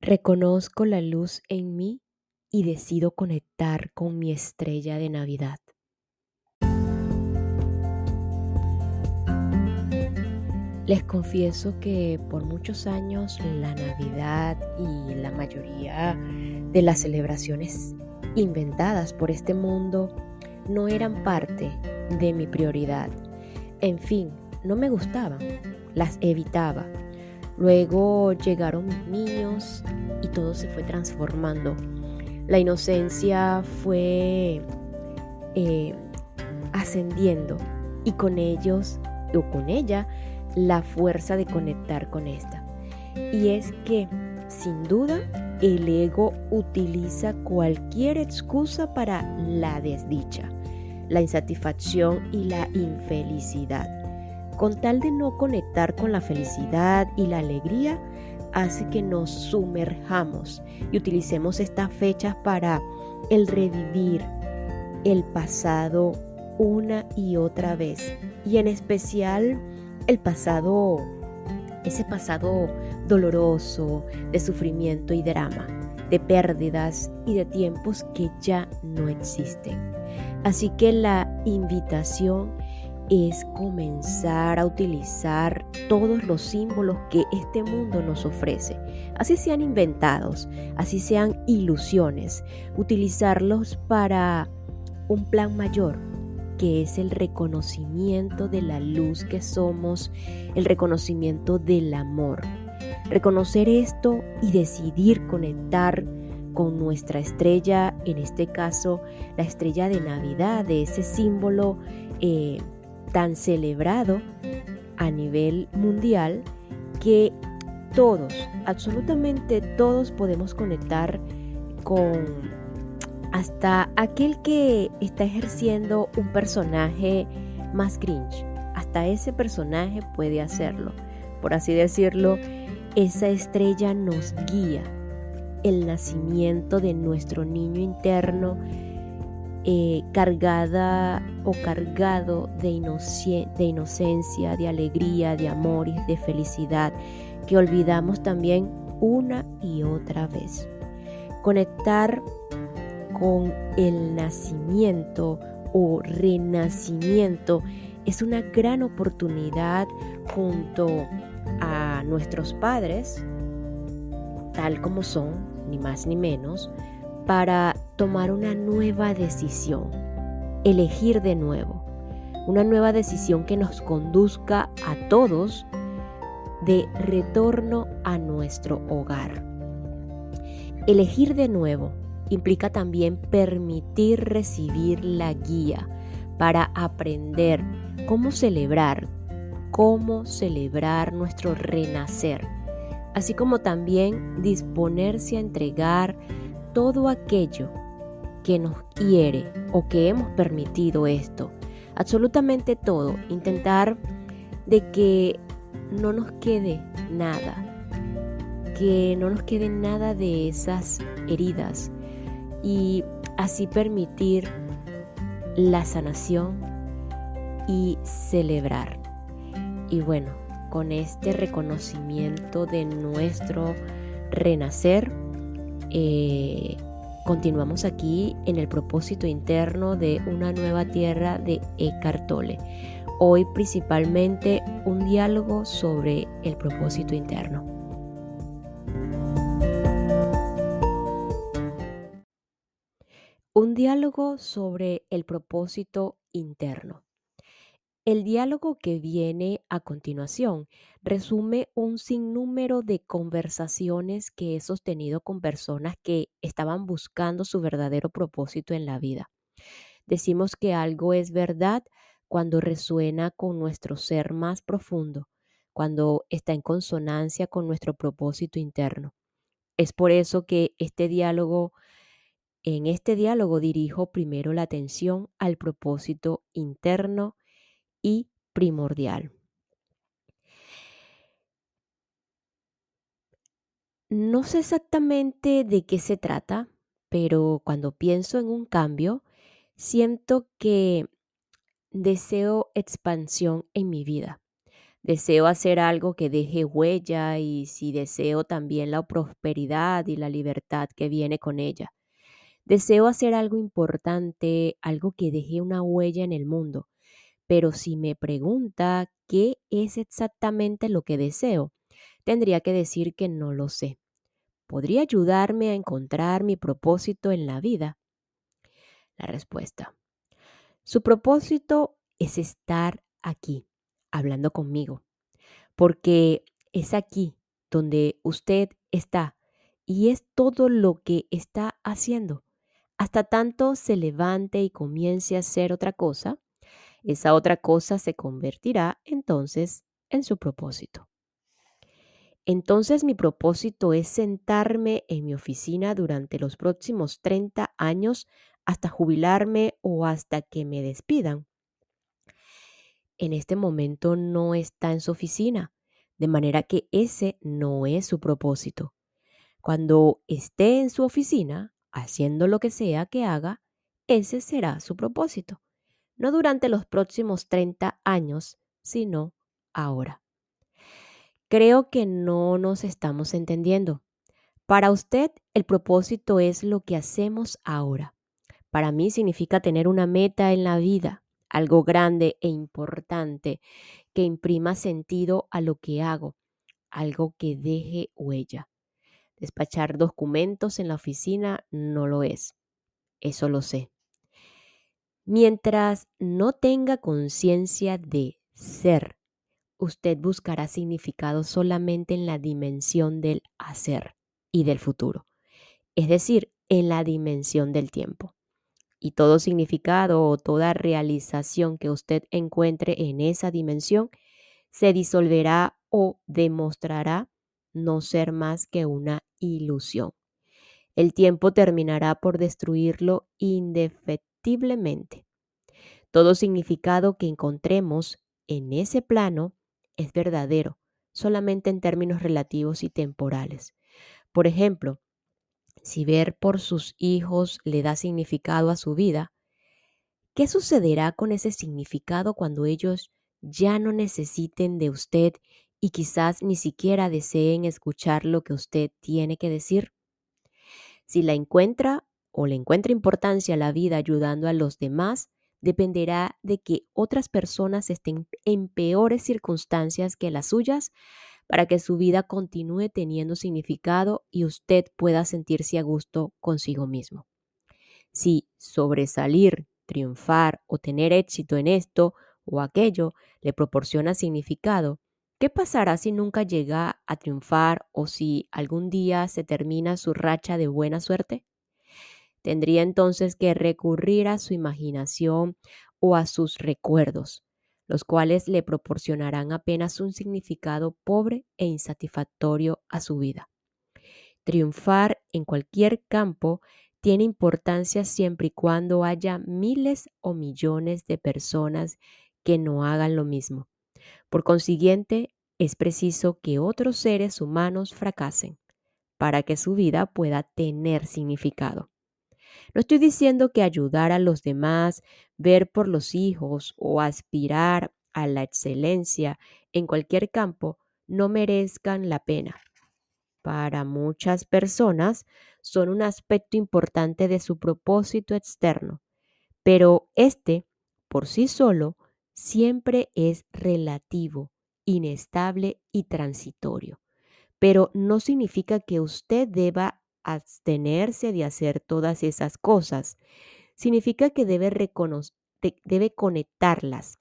Reconozco la luz en mí y decido conectar con mi estrella de Navidad. Les confieso que por muchos años la Navidad y la mayoría de las celebraciones inventadas por este mundo no eran parte de mi prioridad. En fin, no me gustaban, las evitaba. Luego llegaron mis niños y todo se fue transformando. La inocencia fue eh, ascendiendo y con ellos o con ella la fuerza de conectar con esta. Y es que, sin duda, el ego utiliza cualquier excusa para la desdicha, la insatisfacción y la infelicidad. Con tal de no conectar con la felicidad y la alegría, hace que nos sumerjamos y utilicemos estas fechas para el revivir el pasado una y otra vez. Y en especial el pasado, ese pasado doloroso de sufrimiento y drama, de pérdidas y de tiempos que ya no existen. Así que la invitación es comenzar a utilizar todos los símbolos que este mundo nos ofrece. Así sean inventados, así sean ilusiones, utilizarlos para un plan mayor, que es el reconocimiento de la luz que somos, el reconocimiento del amor. Reconocer esto y decidir conectar con nuestra estrella, en este caso la estrella de Navidad, de ese símbolo eh, tan celebrado a nivel mundial que todos, absolutamente todos podemos conectar con hasta aquel que está ejerciendo un personaje más cringe, hasta ese personaje puede hacerlo. Por así decirlo, esa estrella nos guía. El nacimiento de nuestro niño interno eh, cargada o cargado de, de inocencia, de alegría, de amor y de felicidad que olvidamos también una y otra vez. Conectar con el nacimiento o renacimiento es una gran oportunidad junto a nuestros padres, tal como son, ni más ni menos, para tomar una nueva decisión, elegir de nuevo, una nueva decisión que nos conduzca a todos de retorno a nuestro hogar. Elegir de nuevo implica también permitir recibir la guía para aprender cómo celebrar, cómo celebrar nuestro renacer, así como también disponerse a entregar todo aquello que nos quiere o que hemos permitido esto, absolutamente todo, intentar de que no nos quede nada, que no nos quede nada de esas heridas, y así permitir la sanación y celebrar. Y bueno, con este reconocimiento de nuestro renacer, eh, continuamos aquí en el propósito interno de una nueva tierra de Eckhart Tolle. Hoy principalmente un diálogo sobre el propósito interno. Un diálogo sobre el propósito interno. El diálogo que viene a continuación resume un sinnúmero de conversaciones que he sostenido con personas que estaban buscando su verdadero propósito en la vida. Decimos que algo es verdad cuando resuena con nuestro ser más profundo, cuando está en consonancia con nuestro propósito interno. Es por eso que este diálogo en este diálogo dirijo primero la atención al propósito interno y primordial. No sé exactamente de qué se trata, pero cuando pienso en un cambio, siento que deseo expansión en mi vida. deseo hacer algo que deje huella y si deseo también la prosperidad y la libertad que viene con ella. Deseo hacer algo importante, algo que deje una huella en el mundo. Pero si me pregunta qué es exactamente lo que deseo, tendría que decir que no lo sé. ¿Podría ayudarme a encontrar mi propósito en la vida? La respuesta. Su propósito es estar aquí, hablando conmigo, porque es aquí donde usted está y es todo lo que está haciendo. Hasta tanto se levante y comience a hacer otra cosa, esa otra cosa se convertirá entonces en su propósito. Entonces mi propósito es sentarme en mi oficina durante los próximos 30 años hasta jubilarme o hasta que me despidan en este momento no está en su oficina, de manera que ese no es su propósito. Cuando esté en su oficina, haciendo lo que sea que haga, ese será su propósito. No durante los próximos 30 años, sino ahora. Creo que no nos estamos entendiendo. Para usted, el propósito es lo que hacemos ahora. Para mí significa tener una meta en la vida, algo grande e importante que imprima sentido a lo que hago, algo que deje huella. Despachar documentos en la oficina no lo es, eso lo sé. Mientras no tenga conciencia de ser, usted buscará significado solamente en la dimensión del hacer y del futuro, es decir, en la dimensión del tiempo y todo significado o toda realización que usted encuentre en esa dimensión se disolverá o demostrará no ser más que una ilusión. El tiempo terminará por destruirlo indefectiblemente. Todo significado que encontremos en ese plano es verdadero, solamente en términos relativos y temporales. Por ejemplo, si ver por sus hijos le da significado a su vida, ¿qué sucederá con ese significado cuando ellos ya no necesiten de usted y quizás ni siquiera deseen escuchar lo que usted tiene que decir? Si la encuentra o le encuentra importancia la vida ayudando a los demás, dependerá de que otras personas estén en peores circunstancias que las suyas para que su vida continúe teniendo significado y usted pueda sentirse a gusto consigo mismo. Si sobresalir, triunfar o tener éxito en esto o aquello le proporciona significado, ¿qué pasará si nunca llega a triunfar o si algún día se termina su racha de buena suerte? Tendría entonces que recurrir a su imaginación o a sus recuerdos los cuales le proporcionarán apenas un significado pobre e insatisfactorio a su vida. Triunfar en cualquier campo tiene importancia siempre y cuando haya miles o millones de personas que no hagan lo mismo. Por consiguiente, es preciso que otros seres humanos fracasen para que su vida pueda tener significado. No estoy diciendo que ayudar a los demás, ver por los hijos o aspirar a la excelencia en cualquier campo no merezcan la pena. Para muchas personas son un aspecto importante de su propósito externo, pero este, por sí solo, siempre es relativo, inestable y transitorio. Pero no significa que usted deba abstenerse de hacer todas esas cosas. Significa que debe, debe conectarlas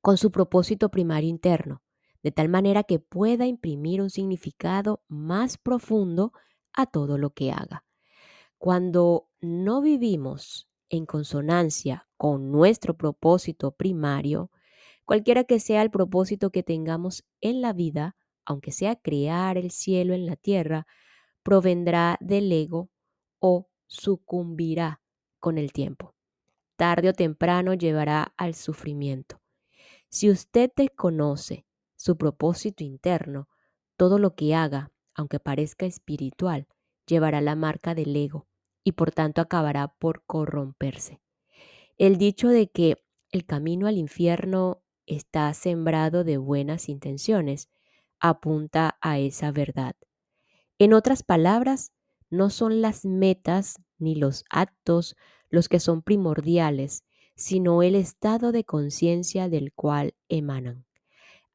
con su propósito primario interno, de tal manera que pueda imprimir un significado más profundo a todo lo que haga. Cuando no vivimos en consonancia con nuestro propósito primario, cualquiera que sea el propósito que tengamos en la vida, aunque sea crear el cielo en la tierra, provendrá del ego o sucumbirá con el tiempo. Tarde o temprano llevará al sufrimiento. Si usted desconoce su propósito interno, todo lo que haga, aunque parezca espiritual, llevará la marca del ego y por tanto acabará por corromperse. El dicho de que el camino al infierno está sembrado de buenas intenciones, apunta a esa verdad. En otras palabras, no son las metas ni los actos los que son primordiales, sino el estado de conciencia del cual emanan.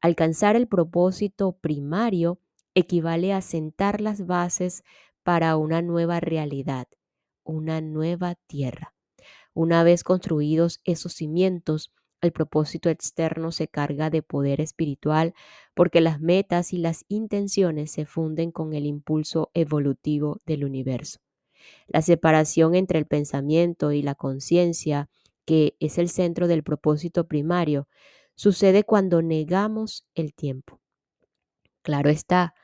Alcanzar el propósito primario equivale a sentar las bases para una nueva realidad, una nueva tierra. Una vez construidos esos cimientos, el propósito externo se carga de poder espiritual porque las metas y las intenciones se funden con el impulso evolutivo del universo. La separación entre el pensamiento y la conciencia, que es el centro del propósito primario, sucede cuando negamos el tiempo. Claro está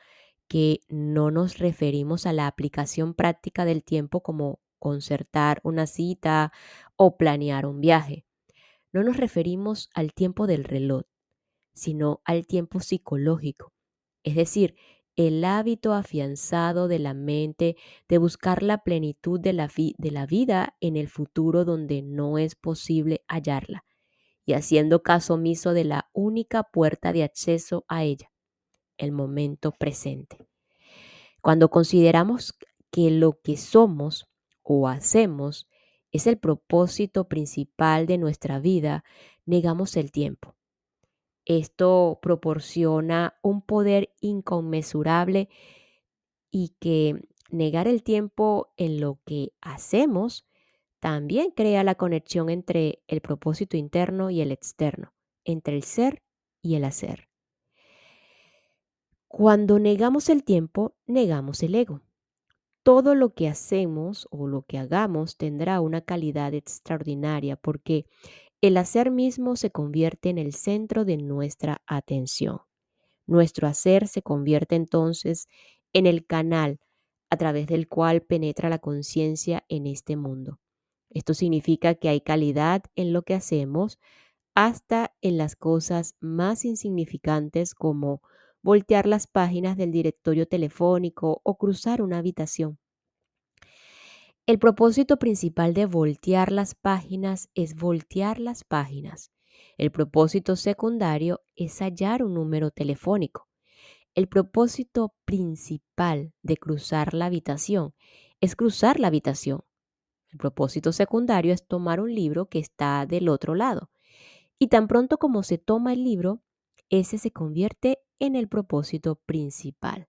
que no nos referimos a la aplicación práctica del tiempo como concertar una cita o planear un viaje no nos referimos al tiempo del reloj, sino al tiempo psicológico, es decir, el hábito afianzado de la mente de buscar la plenitud de la, vida en el futuro donde no es posible hallarla, y haciendo caso omiso de la única puerta de acceso a ella, el momento presente. Cuando consideramos que lo que somos o hacemos es el propósito principal de nuestra vida, negamos el tiempo. Esto proporciona un poder inconmensurable y que negar el tiempo en lo que hacemos también crea la conexión entre el propósito interno y el externo, entre el ser y el hacer. Cuando negamos el tiempo, negamos el ego todo lo que hacemos o lo que hagamos tendrá una calidad extraordinaria porque el hacer mismo se convierte en el centro de nuestra atención. Nuestro hacer se convierte entonces en el canal a través del cual penetra la conciencia en este mundo. Esto significa que hay calidad en lo que hacemos hasta en las cosas más insignificantes como voltear las páginas del directorio telefónico o cruzar una habitación. El propósito principal de voltear las páginas es voltear las páginas. El propósito secundario es hallar un número telefónico. El propósito principal de cruzar la habitación es cruzar la habitación. El propósito secundario es tomar un libro que está del otro lado. Y tan pronto como se toma el libro, ese se convierte en el propósito principal.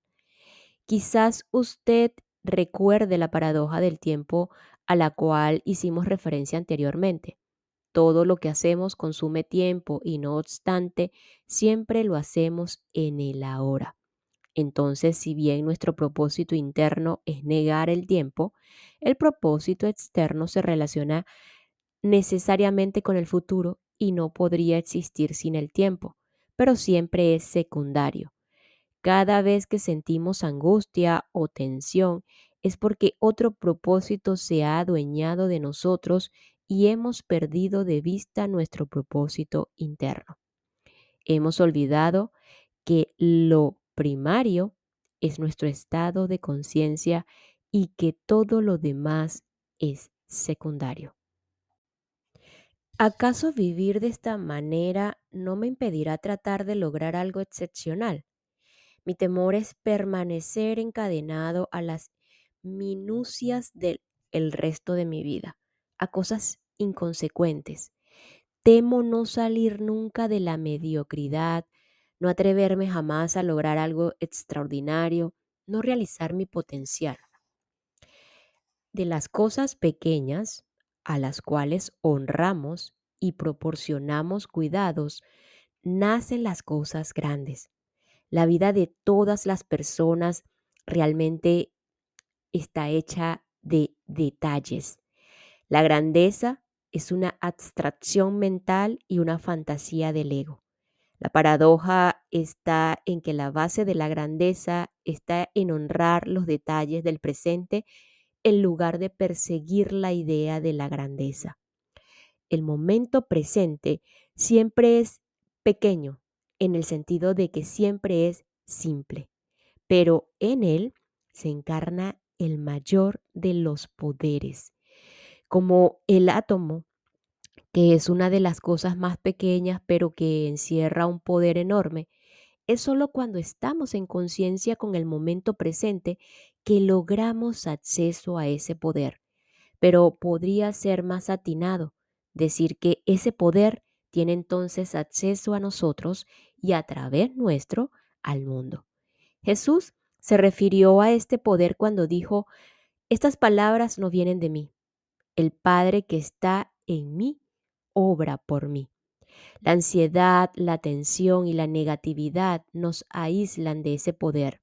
Quizás usted recuerde la paradoja del tiempo a la cual hicimos referencia anteriormente. Todo lo que hacemos consume tiempo y no obstante, siempre lo hacemos en el ahora. Entonces, si bien nuestro propósito interno es negar el tiempo, el propósito externo se relaciona necesariamente con el futuro y no podría existir sin el tiempo pero siempre es secundario. Cada vez que sentimos angustia o tensión es porque otro propósito se ha adueñado de nosotros y hemos perdido de vista nuestro propósito interno. Hemos olvidado que lo primario es nuestro estado de conciencia y que todo lo demás es secundario. ¿Acaso vivir de esta manera no me impedirá tratar de lograr algo excepcional? Mi temor es permanecer encadenado a las minucias del resto de mi vida, a cosas inconsecuentes. Temo no salir nunca de la mediocridad, no atreverme jamás a lograr algo extraordinario, no realizar mi potencial. De las cosas pequeñas, a las cuales honramos y proporcionamos cuidados, nacen las cosas grandes. La vida de todas las personas realmente está hecha de detalles. La grandeza es una abstracción mental y una fantasía del ego. La paradoja está en que la base de la grandeza está en honrar los detalles del presente en lugar de perseguir la idea de la grandeza. El momento presente siempre es pequeño en el sentido de que siempre es simple, pero en él se encarna el mayor de los poderes. Como el átomo que es una de las cosas más pequeñas pero que encierra un poder enorme, es solo cuando estamos en conciencia con el momento presente que logramos acceso a ese poder. Pero podría ser más atinado decir que ese poder tiene entonces acceso a nosotros y a través nuestro al mundo. Jesús se refirió a este poder cuando dijo, estas palabras no vienen de mí. El Padre que está en mí obra por mí. La ansiedad, la tensión y la negatividad nos aíslan de ese poder.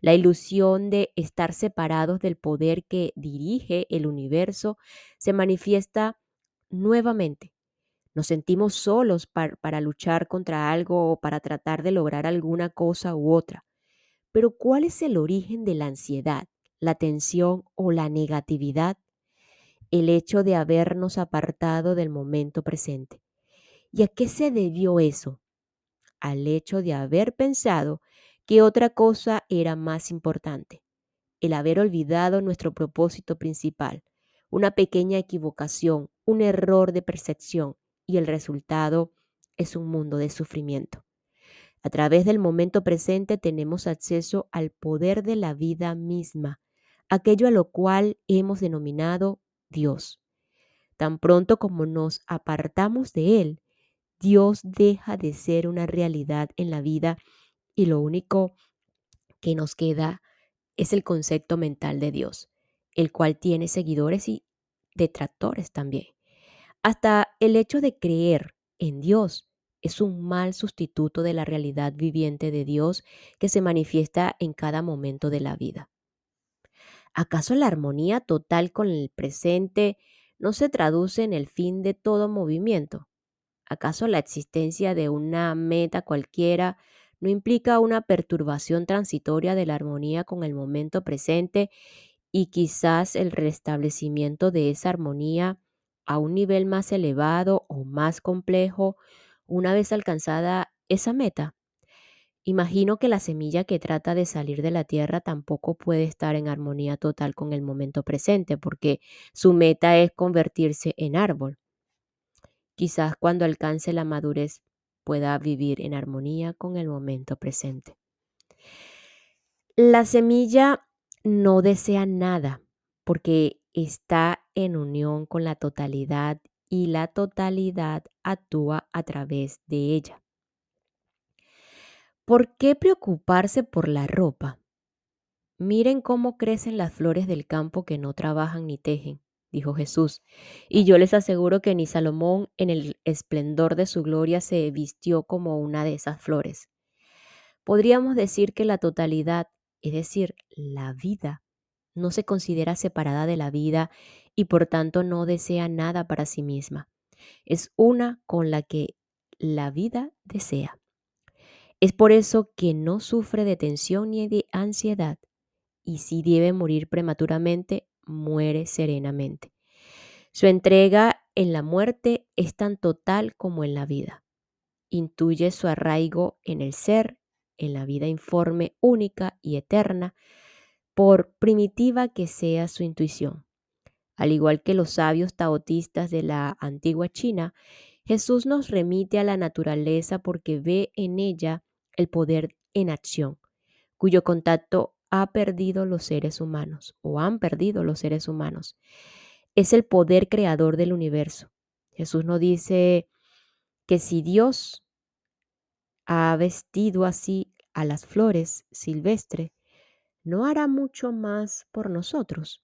La ilusión de estar separados del poder que dirige el universo se manifiesta nuevamente. Nos sentimos solos para, luchar contra algo o para tratar de lograr alguna cosa u otra. Pero ¿cuál es el origen de la ansiedad, la tensión o la negatividad? El hecho de habernos apartado del momento presente. ¿Y a qué se debió eso? Al hecho de haber pensado que otra cosa era más importante, el haber olvidado nuestro propósito principal, una pequeña equivocación, un error de percepción, y el resultado es un mundo de sufrimiento. A través del momento presente tenemos acceso al poder de la vida misma, aquello a lo cual hemos denominado Dios. Tan pronto como nos apartamos de Él, Dios deja de ser una realidad en la vida y lo único que nos queda es el concepto mental de Dios, el cual tiene seguidores y detractores también. Hasta el hecho de creer en Dios es un mal sustituto de la realidad viviente de Dios que se manifiesta en cada momento de la vida. ¿Acaso la armonía total con el presente no se traduce en el fin de todo movimiento? ¿Acaso la existencia de una meta cualquiera no implica una perturbación transitoria de la armonía con el momento presente y quizás el restablecimiento de esa armonía a un nivel más elevado o más complejo una vez alcanzada esa meta? Imagino que la semilla que trata de salir de la tierra tampoco puede estar en armonía total con el momento presente porque su meta es convertirse en árbol. Quizás cuando alcance la madurez pueda vivir en armonía con el momento presente. La semilla no desea nada porque está en unión con la totalidad y la totalidad actúa a través de ella. ¿Por qué preocuparse por la ropa? Miren cómo crecen las flores del campo que no trabajan ni tejen dijo Jesús. Y yo les aseguro que ni Salomón en el esplendor de su gloria se vistió como una de esas flores. Podríamos decir que la totalidad, es decir, la vida, no se considera separada de la vida y por tanto no desea nada para sí misma. Es una con la que la vida desea. Es por eso que no sufre de tensión ni de ansiedad y si debe morir prematuramente, muere serenamente. Su entrega en la muerte es tan total como en la vida. Intuye su arraigo en el ser, en la vida informe, única y eterna, por primitiva que sea su intuición. Al igual que los sabios taotistas de la antigua China, Jesús nos remite a la naturaleza porque ve en ella el poder en acción, cuyo contacto ha perdido los seres humanos o han perdido los seres humanos. Es el poder creador del universo. Jesús nos dice que si Dios ha vestido así a las flores silvestres, ¿no hará mucho más por nosotros?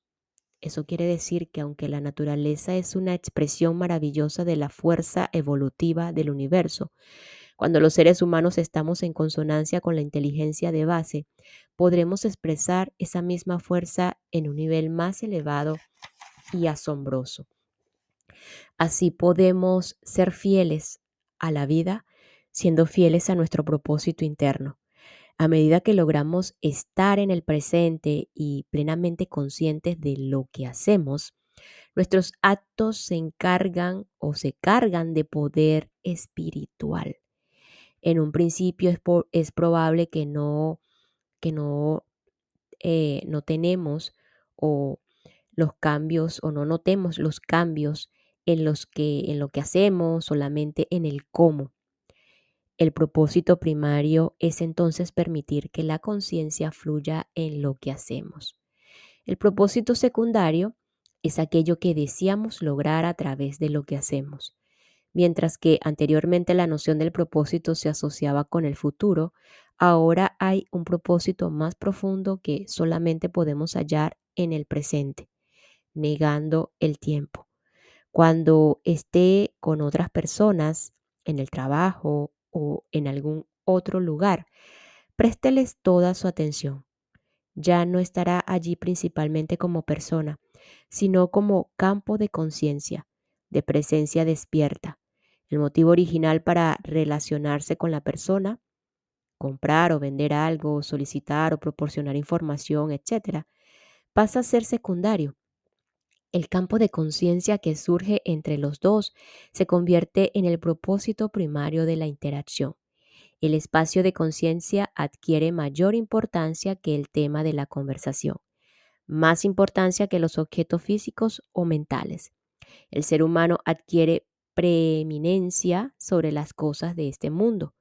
Eso quiere decir que aunque la naturaleza es una expresión maravillosa de la fuerza evolutiva del universo, cuando los seres humanos estamos en consonancia con la inteligencia de base, podremos expresar esa misma fuerza en un nivel más elevado y asombroso. Así podemos ser fieles a la vida siendo fieles a nuestro propósito interno. A medida que logramos estar en el presente y plenamente conscientes de lo que hacemos, nuestros actos se encargan o se cargan de poder espiritual en un principio es, es probable que no, que no, eh, no tenemos o los cambios o no notemos los cambios en, los que, en lo que hacemos, solamente en el cómo. El propósito primario es entonces permitir que la conciencia fluya en lo que hacemos. El propósito secundario es aquello que deseamos lograr a través de lo que hacemos. Mientras que anteriormente la noción del propósito se asociaba con el futuro, ahora hay un propósito más profundo que solamente podemos hallar en el presente, negando el tiempo. Cuando esté con otras personas, en el trabajo o en algún otro lugar, présteles toda su atención. Ya no estará allí principalmente como persona, sino como campo de conciencia, de presencia despierta. El motivo original para relacionarse con la persona, comprar o vender algo, solicitar o proporcionar información, etc., pasa a ser secundario. El campo de conciencia que surge entre los dos se convierte en el propósito primario de la interacción. El espacio de conciencia adquiere mayor importancia que el tema de la conversación más importancia que los objetos físicos o mentales. El ser humano adquiere preeminencia sobre las cosas de este mundo.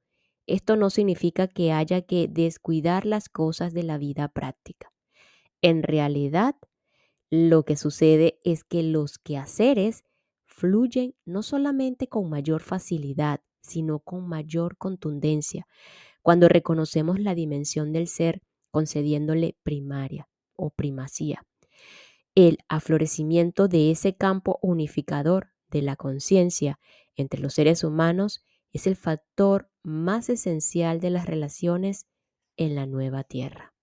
Esto no significa que haya que descuidar las cosas de la vida práctica. En realidad, lo que sucede es que los quehaceres fluyen no solamente con mayor facilidad, sino con mayor contundencia, cuando reconocemos la dimensión del ser concediéndole primaria o primacía. El aflorecimiento de ese campo unificador de la conciencia entre los seres humanos es el factor más esencial de las relaciones en la nueva tierra.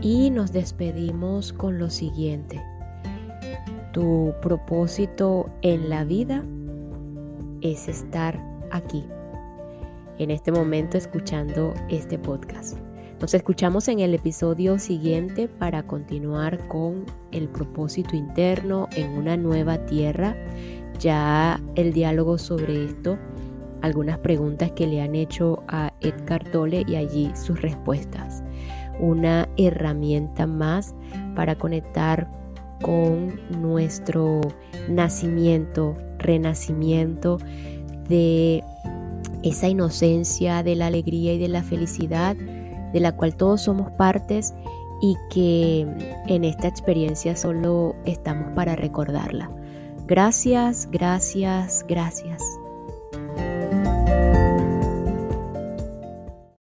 Y nos despedimos con lo siguiente. Tu propósito en la vida es estar aquí en este momento escuchando este podcast. Nos escuchamos en el episodio siguiente para continuar con el propósito interno en una nueva tierra. Ya el diálogo sobre esto, algunas preguntas que le han hecho a Edgar Tolle y allí sus respuestas. Una herramienta más para conectar con nuestro nacimiento, renacimiento de esa inocencia de la alegría y de la felicidad de la cual todos somos partes y que en esta experiencia solo estamos para recordarla. Gracias, gracias, gracias.